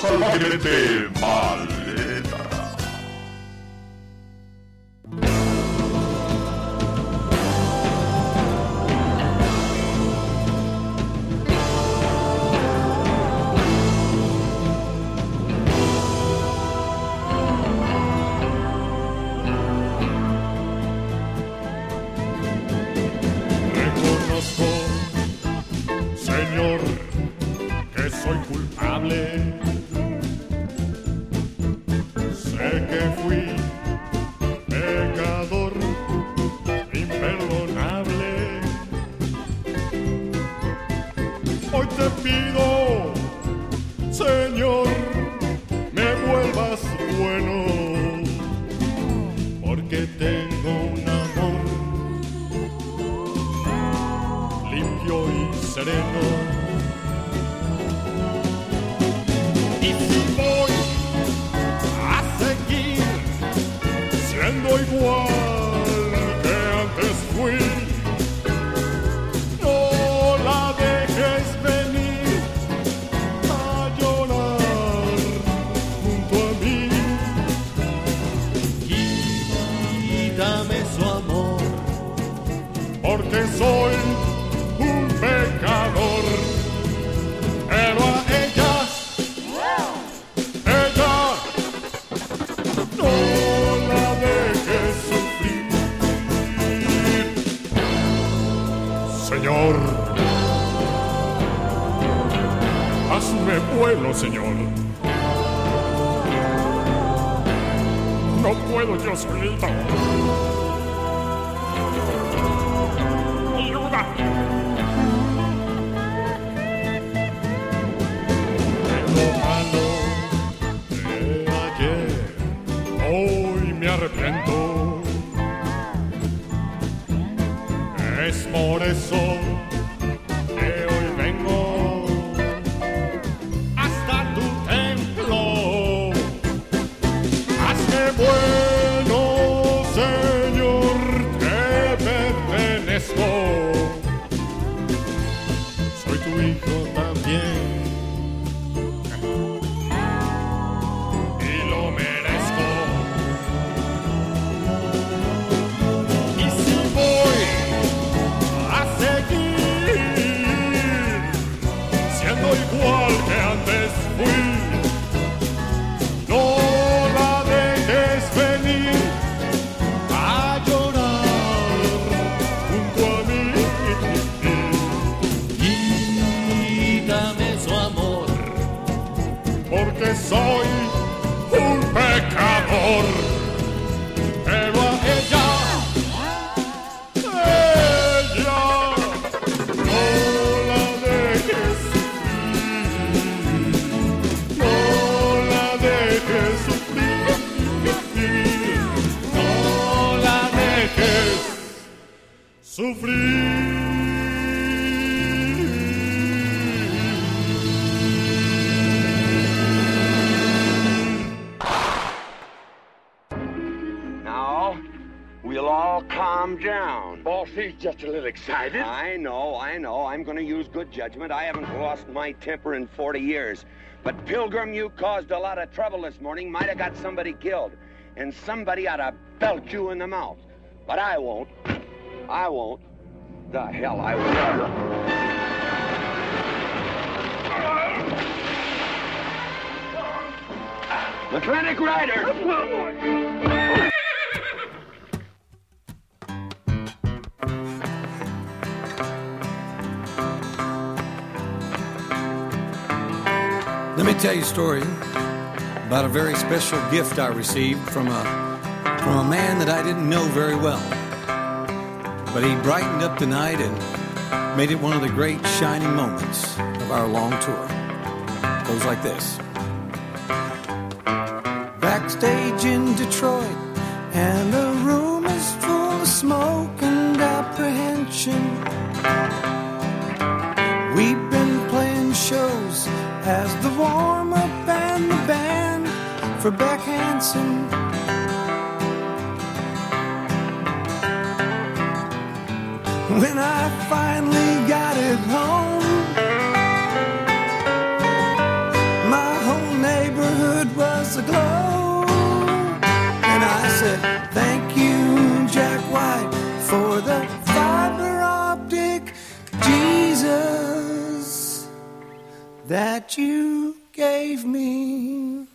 salvajemente maleta. ain't gonna. Limpio y sereno. voy a seguir siendo igual. Soy un pecador. Pero a ella, ella, no la dejes sufrir. Señor, hazme bueno, Señor. No puedo yo solito. Es por eso qualche antes fui know, I know. I'm going to use good judgment. I haven't lost my temper in 40 years. But, Pilgrim, you caused a lot of trouble this morning. Might have got somebody killed. And somebody ought to belt you in the mouth. But I won't. I won't. The hell I will. Mechanic Rider! Let me tell you a story about a very special gift I received from a from a man that I didn't know very well. But he brightened up the night and made it one of the great shining moments of our long tour. It goes like this. Backstage in Detroit, and the room is full of smoke and apprehension. warm up and the band for Beck Hansen. When I finally got it home, my whole neighborhood was aglow. And I said, Thank you, Jack White, for the fiber optic Jesus that you gave me.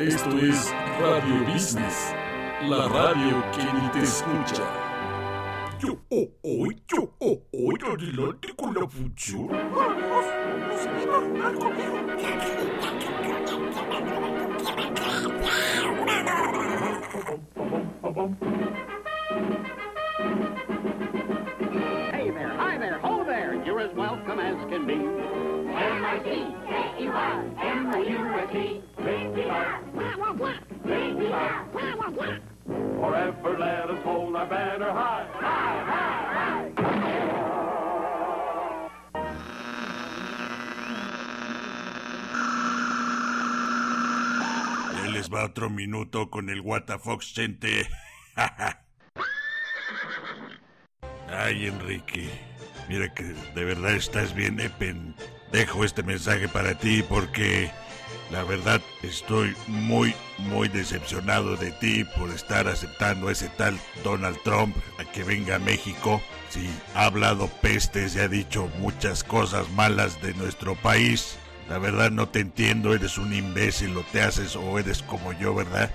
Esto es Radio Business, la radio que ni te escucha. Oh, oh, oh, oh, con la función. Hey there, hi there, ho there, you're as welcome as can be. M-I-C-K-E-Y-M-O-U-S-E. Forever let us Va otro minuto con el Fox gente. Ay, Enrique. Mira que de verdad estás bien, Epen. Dejo este mensaje para ti porque la verdad estoy muy, muy decepcionado de ti por estar aceptando a ese tal Donald Trump a que venga a México. Sí, ha hablado pestes y ha dicho muchas cosas malas de nuestro país. La verdad no te entiendo, eres un imbécil o te haces o eres como yo, ¿verdad?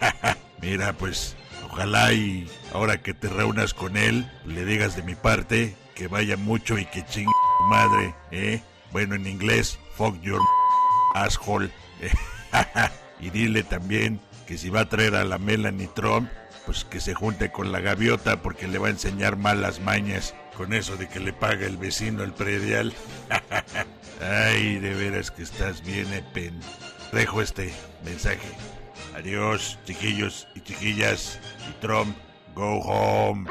Mira, pues ojalá y ahora que te reúnas con él, le digas de mi parte que vaya mucho y que chingue tu madre, ¿eh? Bueno, en inglés, fuck your asshole. y dile también que si va a traer a la Melanie Trump, pues que se junte con la gaviota porque le va a enseñar malas mañas con eso de que le paga el vecino el predial. Ay, de veras que estás bien, Epen. Dejo este mensaje. Adiós, chiquillos y chiquillas. Y Trump, go home.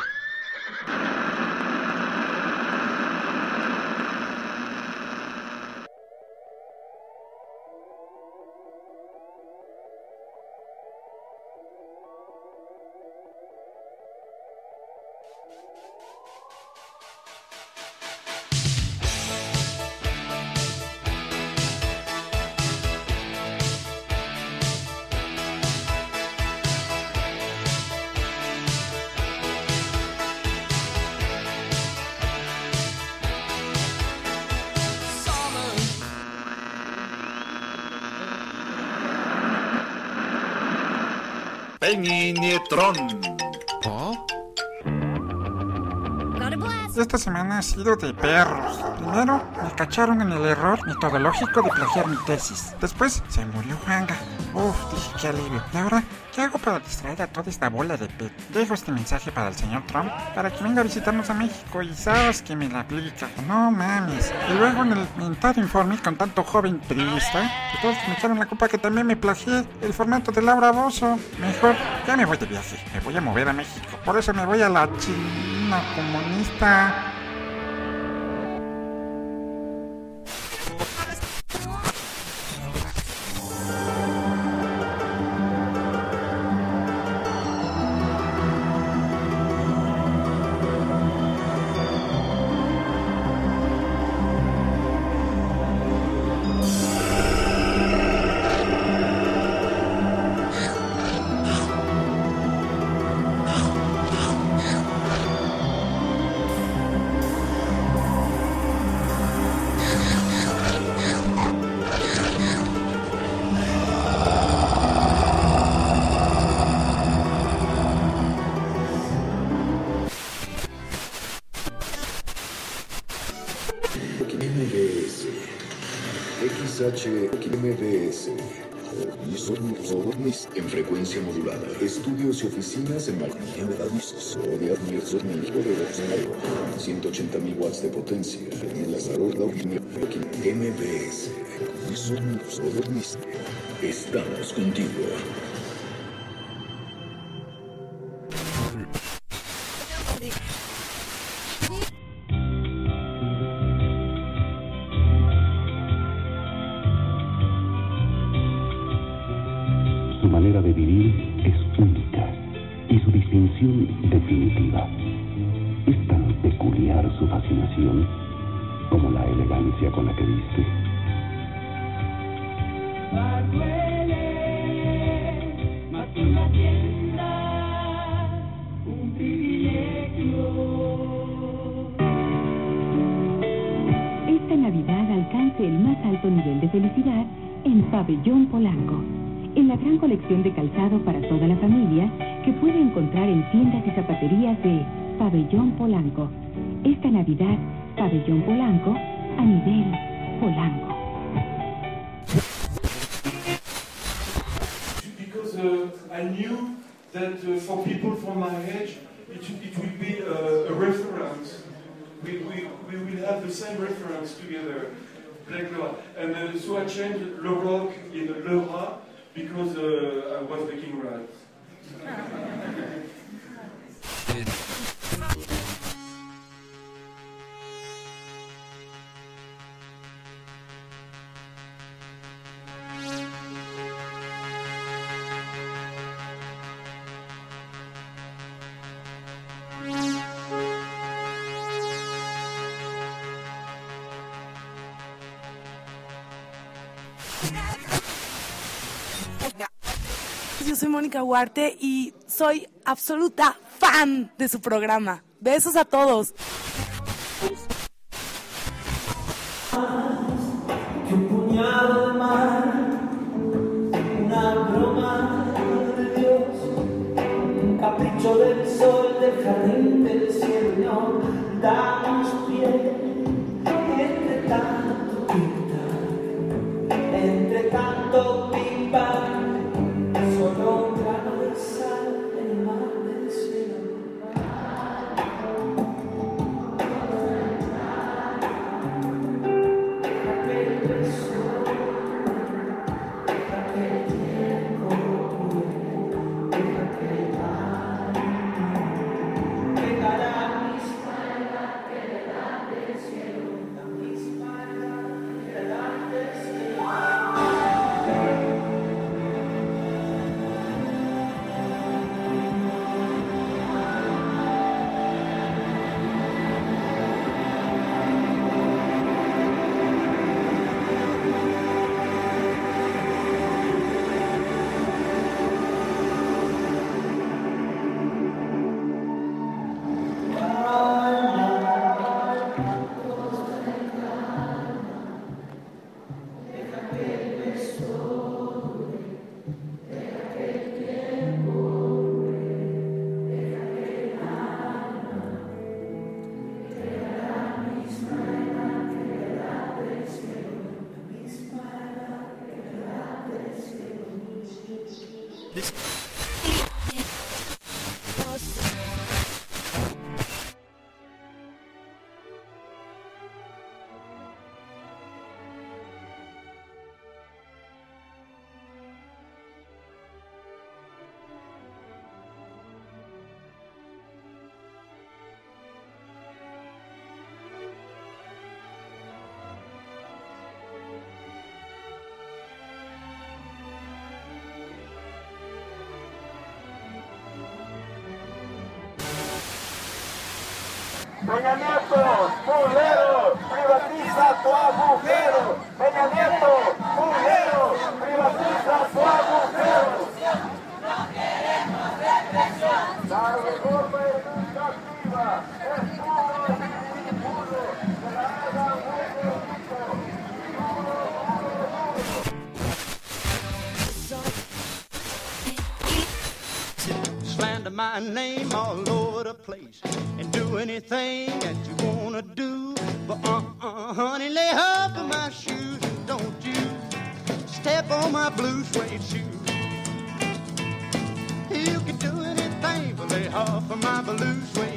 Peñinetron. Esta semana ha sido de perros. Primero, me cacharon en el error metodológico de plagiar mi tesis. Después, se murió Juanga. Uf, dije qué alivio. Y ahora, ¿qué hago para distraer a toda esta bola de pet? Dejo este mensaje para el señor Trump para que venga a visitarnos a México y sabes que me la aplica. No mames. Y luego en el mentado informe con tanto joven periodista, que todos me echaron la culpa que también me plagié el formato de Laura Bozo. Mejor, ya me voy de viaje. Me voy a mover a México. Por eso me voy a la China comunista. XHMBS, ovnis en frecuencia modulada, estudios y oficinas en Magnesia de Soria, Mirsos, México de Rosario, 180.000 watts de potencia, en la salud MBS, ovnis, estamos contigo. manera de vivir es única y su distinción definitiva. Es tan peculiar su fascinación como la elegancia con la que viste. Más un privilegio. Esta Navidad alcance el más alto nivel de felicidad en Pabellón Polanco en la gran colección de calzado para toda la familia que puede encontrar en tiendas y zapaterías de Pabellón Polanco. Esta Navidad, Pabellón Polanco a nivel Polanco. Because uh, I knew that uh, for people from my age, it, it will be uh, a reference. We, we, we will have the same reference together. Black Laura. And uh, so I changed Le Rock in Rat because uh, I was making rats. Yo soy Mónica Huarte y soy absoluta fan de su programa. Besos a todos. que un puñado de mar, una broma de Dios, un capricho del Peña Nieto, culero, privatiza tu agujero. Peña Nieto, culero, privatiza tu agujero. No queremos represión. La reforma educativa es puro slander my name all over the place anything that you wanna do. But uh-uh, honey, lay off of my shoes and don't you step on my blue suede shoes. You can do anything but lay off of my blue suede.